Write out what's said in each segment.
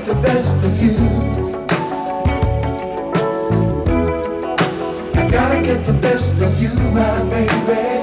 get the best of you. I gotta get the best of you, my baby.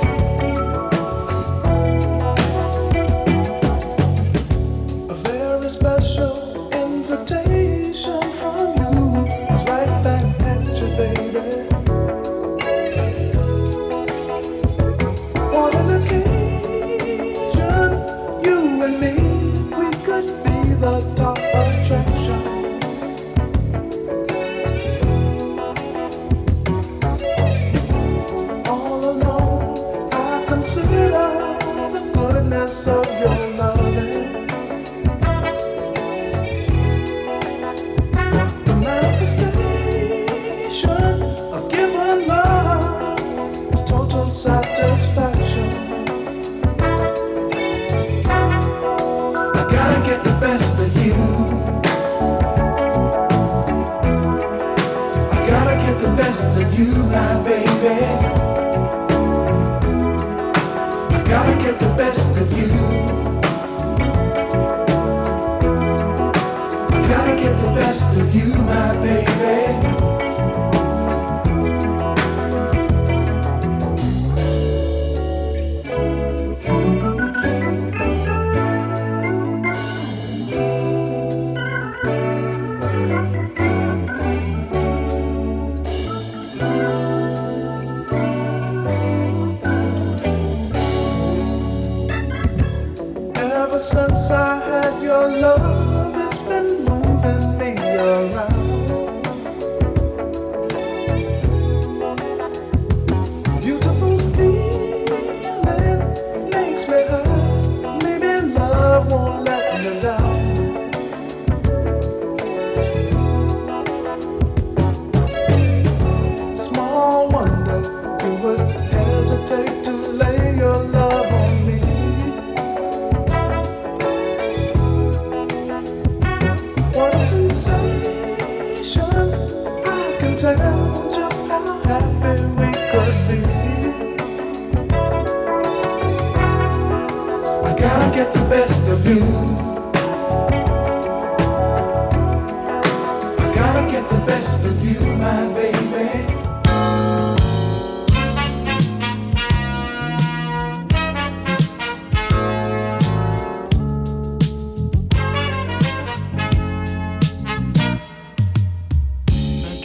the best of you. I gotta get the best of you, my baby.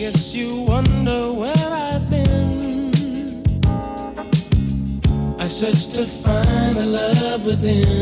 guess you wonder where I've been. I searched to find the love within.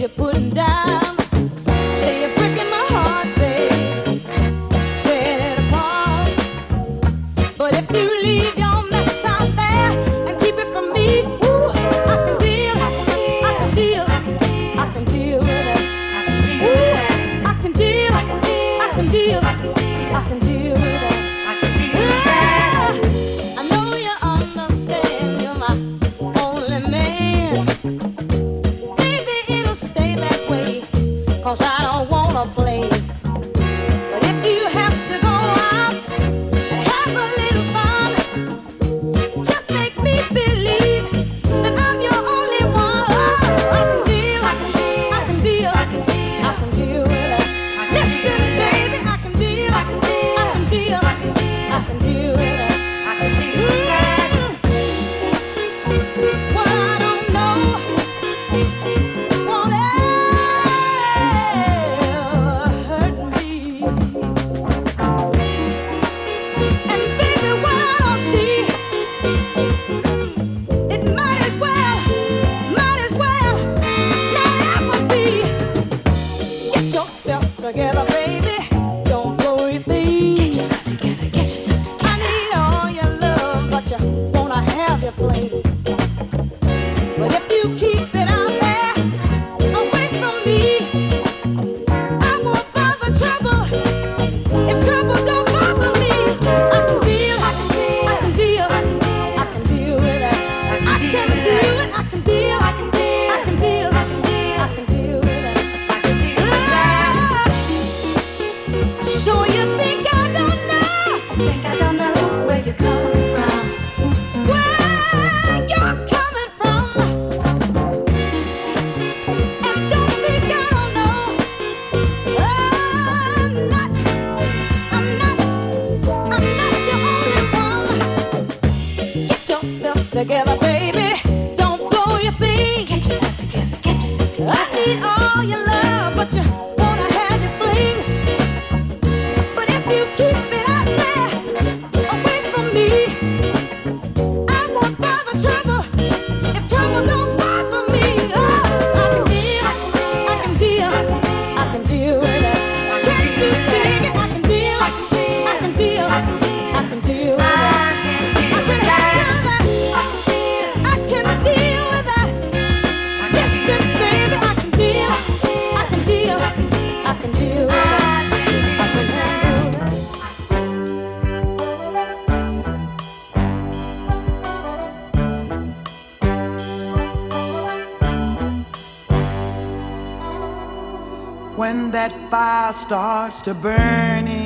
you put him down. Starts to burning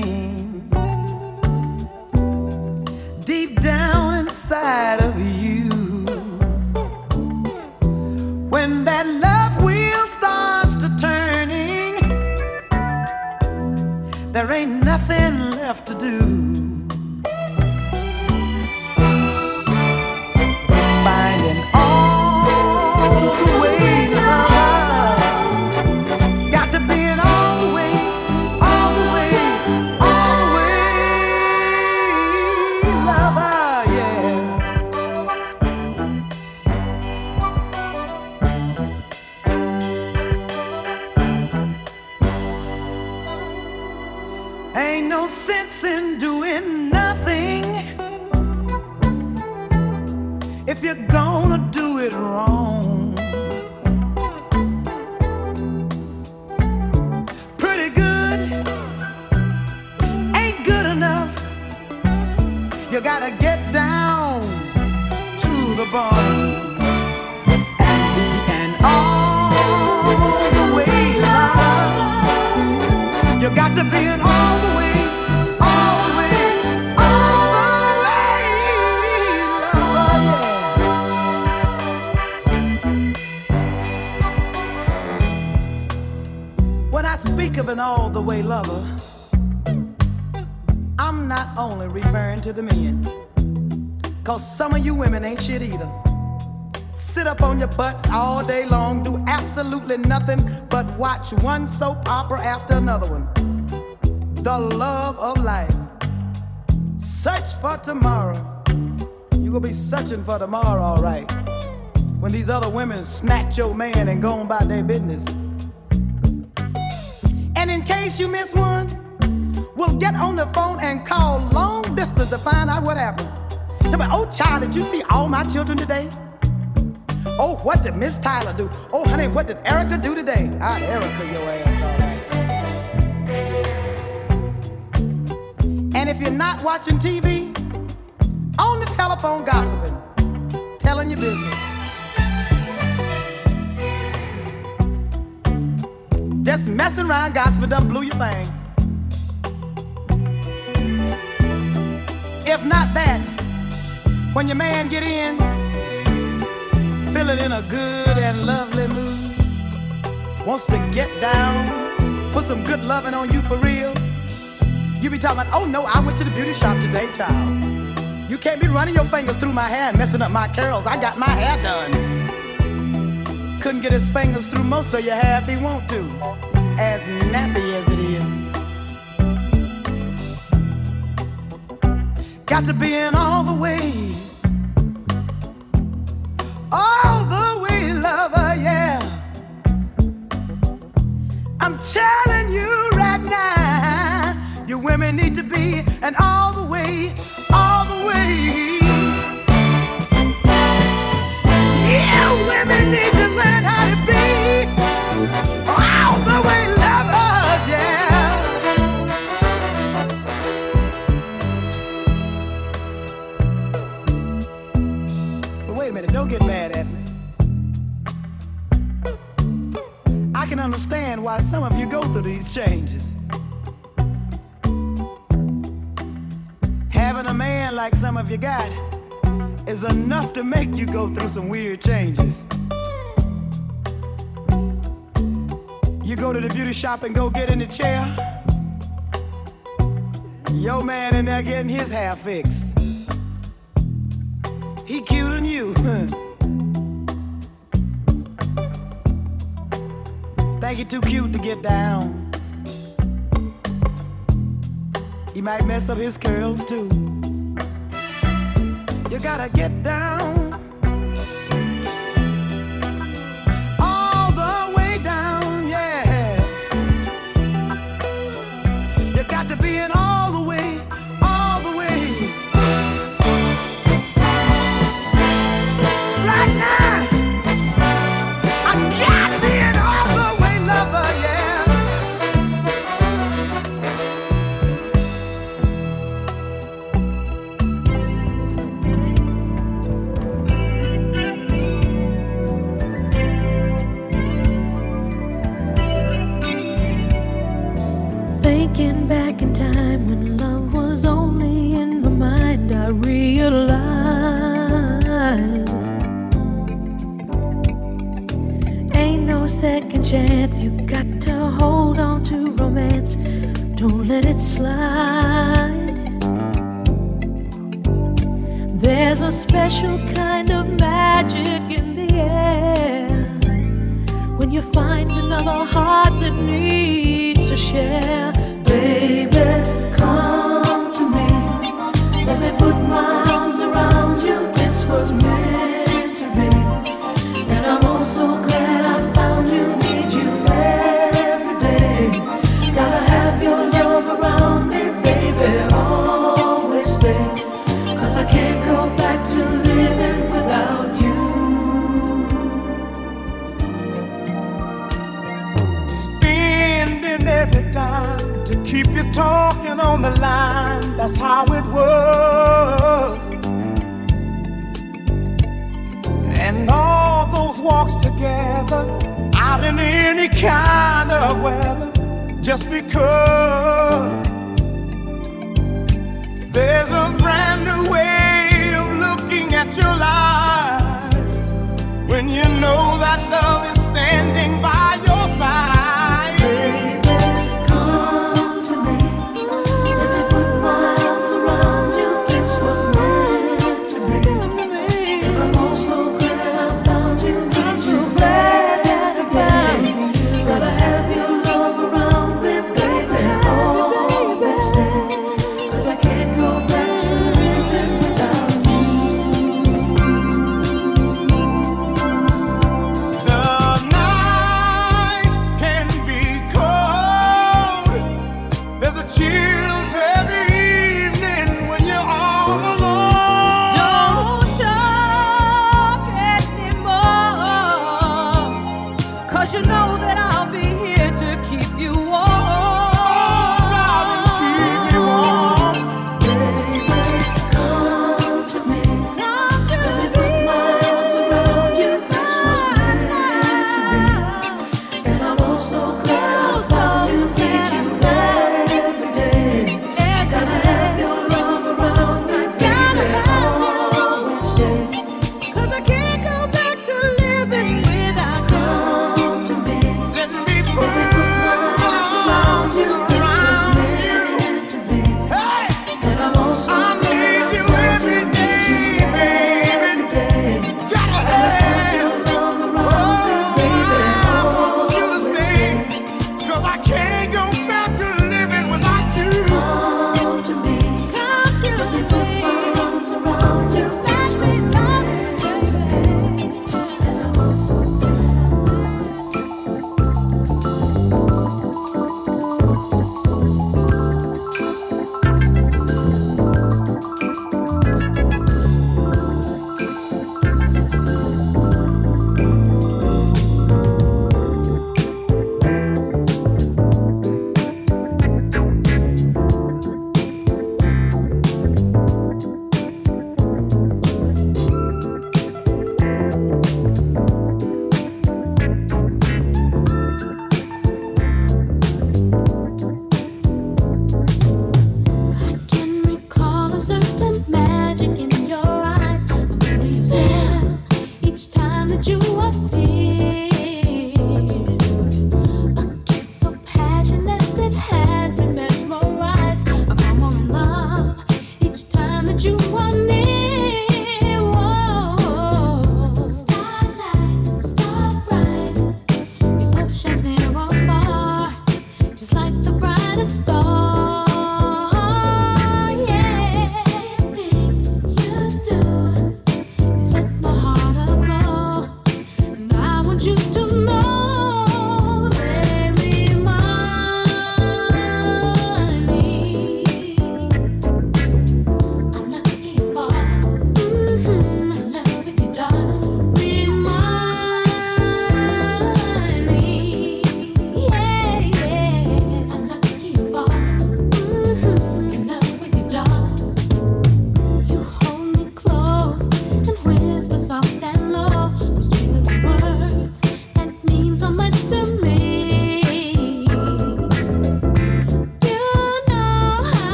butts all day long, do absolutely nothing but watch one soap opera after another one. The love of life. Search for tomorrow. You gonna be searching for tomorrow, alright. When these other women snatch your man and go on about their business. And in case you miss one, we'll get on the phone and call long distance to find out what happened. Tell me, oh child, did you see all my children today? Oh, what did Miss Tyler do? Oh, honey, what did Erica do today? Ah, Erica, your ass, all right. And if you're not watching TV, on the telephone gossiping, telling your business. Just messing around gossiping done blew your thing. If not that, when your man get in, feeling in a good and lovely mood, wants to get down, put some good loving on you for real. You be talking oh no, I went to the beauty shop today, child. You can't be running your fingers through my hair and messing up my curls. I got my hair done. Couldn't get his fingers through most of your hair if he want to, as nappy as it is. Got to be in all the way. Women need to learn how to be understand why some of you go through these changes. Having a man like some of you got is enough to make you go through some weird changes. You go to the beauty shop and go get in the chair. Yo man in there getting his hair fixed. He cute than you. Think he too cute to get down. He might mess up his curls too. You gotta get down.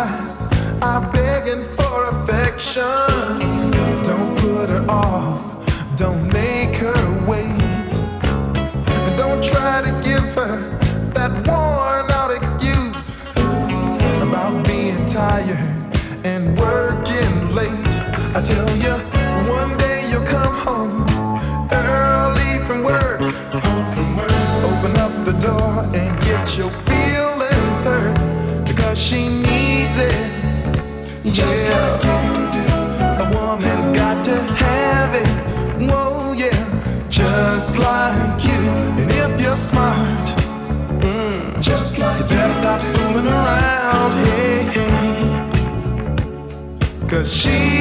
eyes are begging for affection. Don't put her off, don't make her wait. And don't try to give her just like you. And if you're smart, mm, just like you better stop fooling around. Hey, hey. Cause she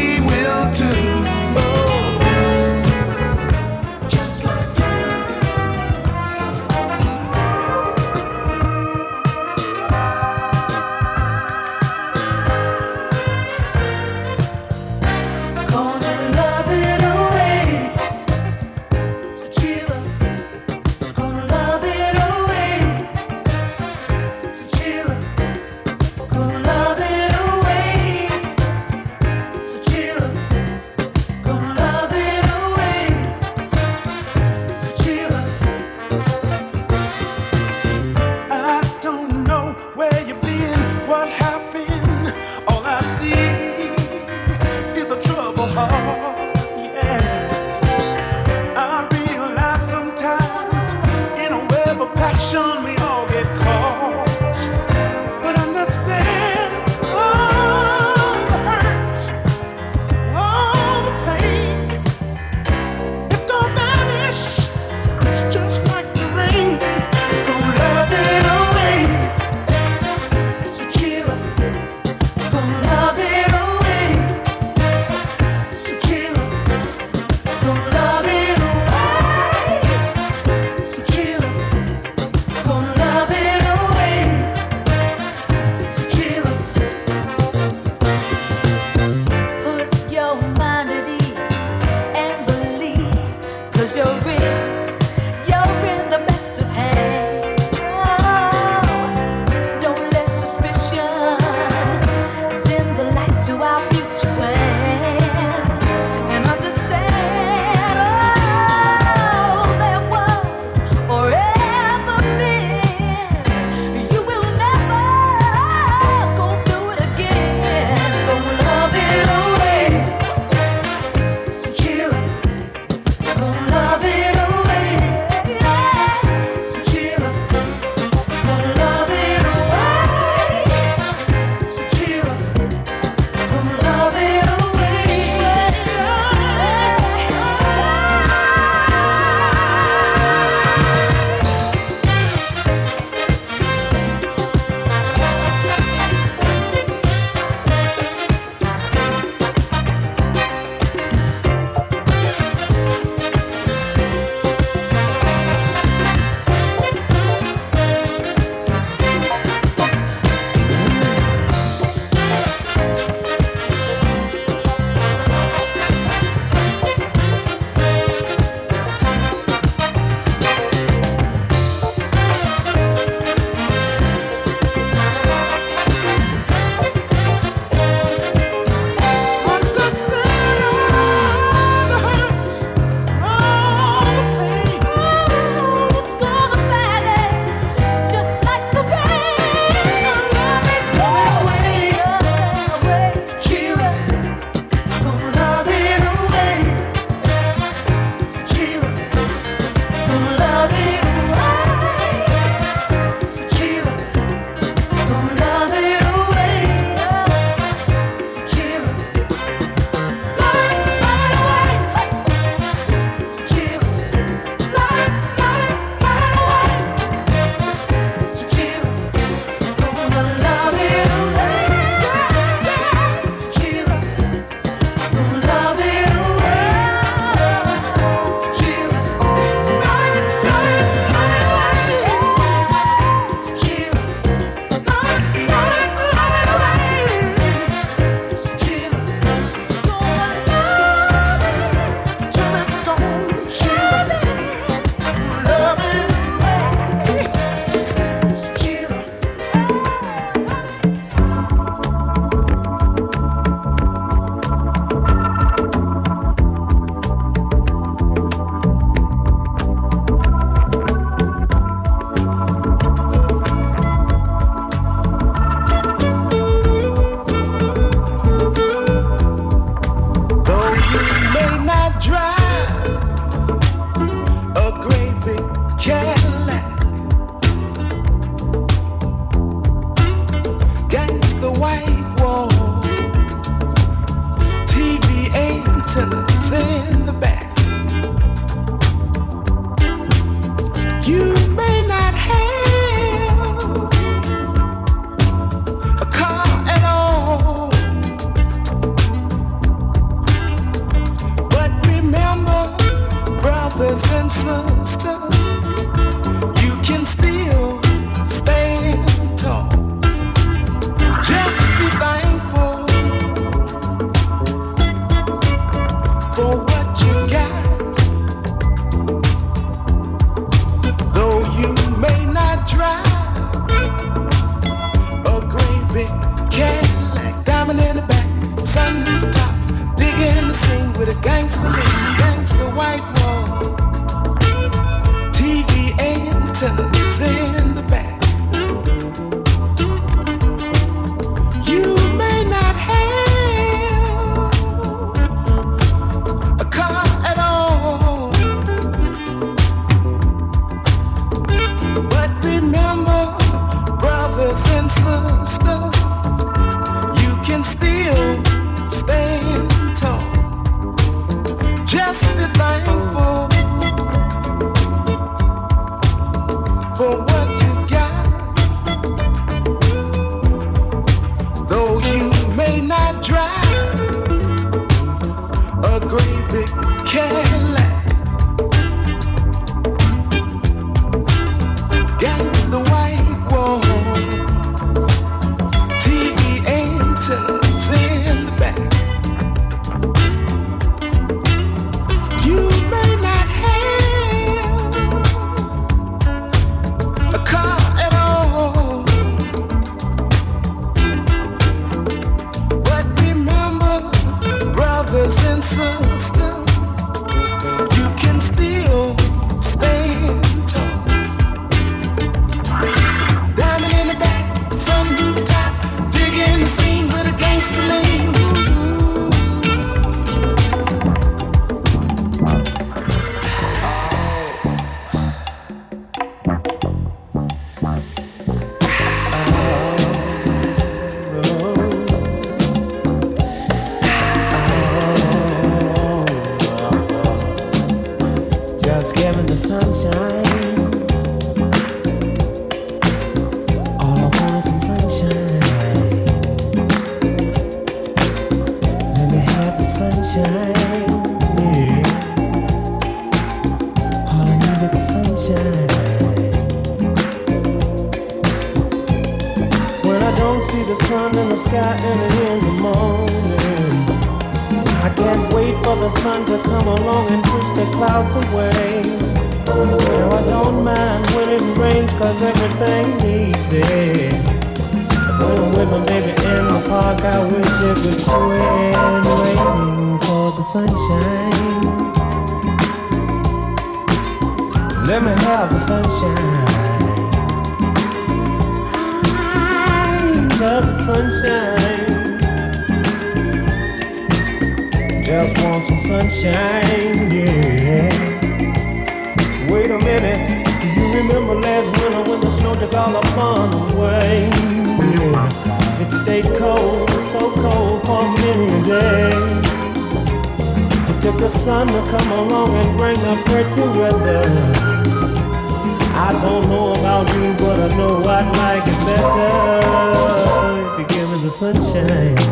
better if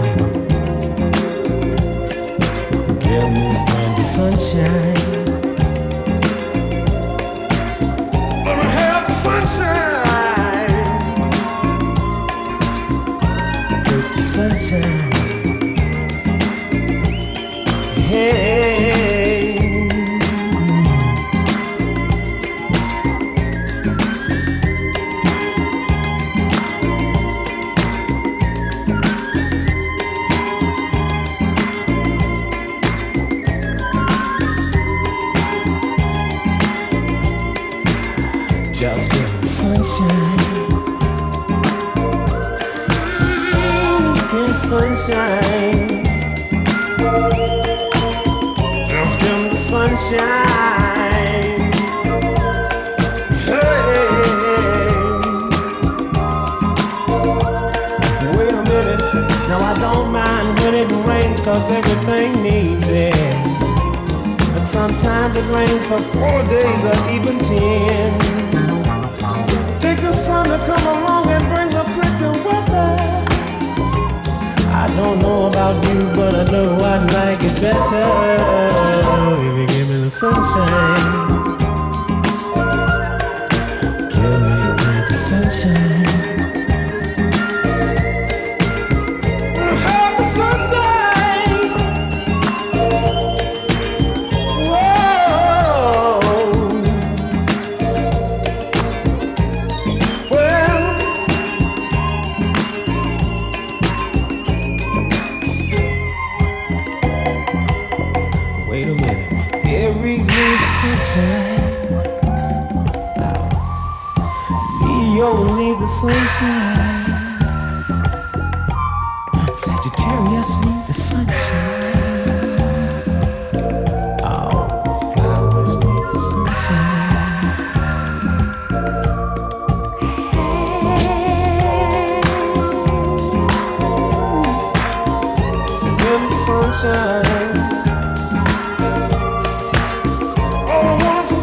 give me the sunshine.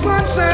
sunset.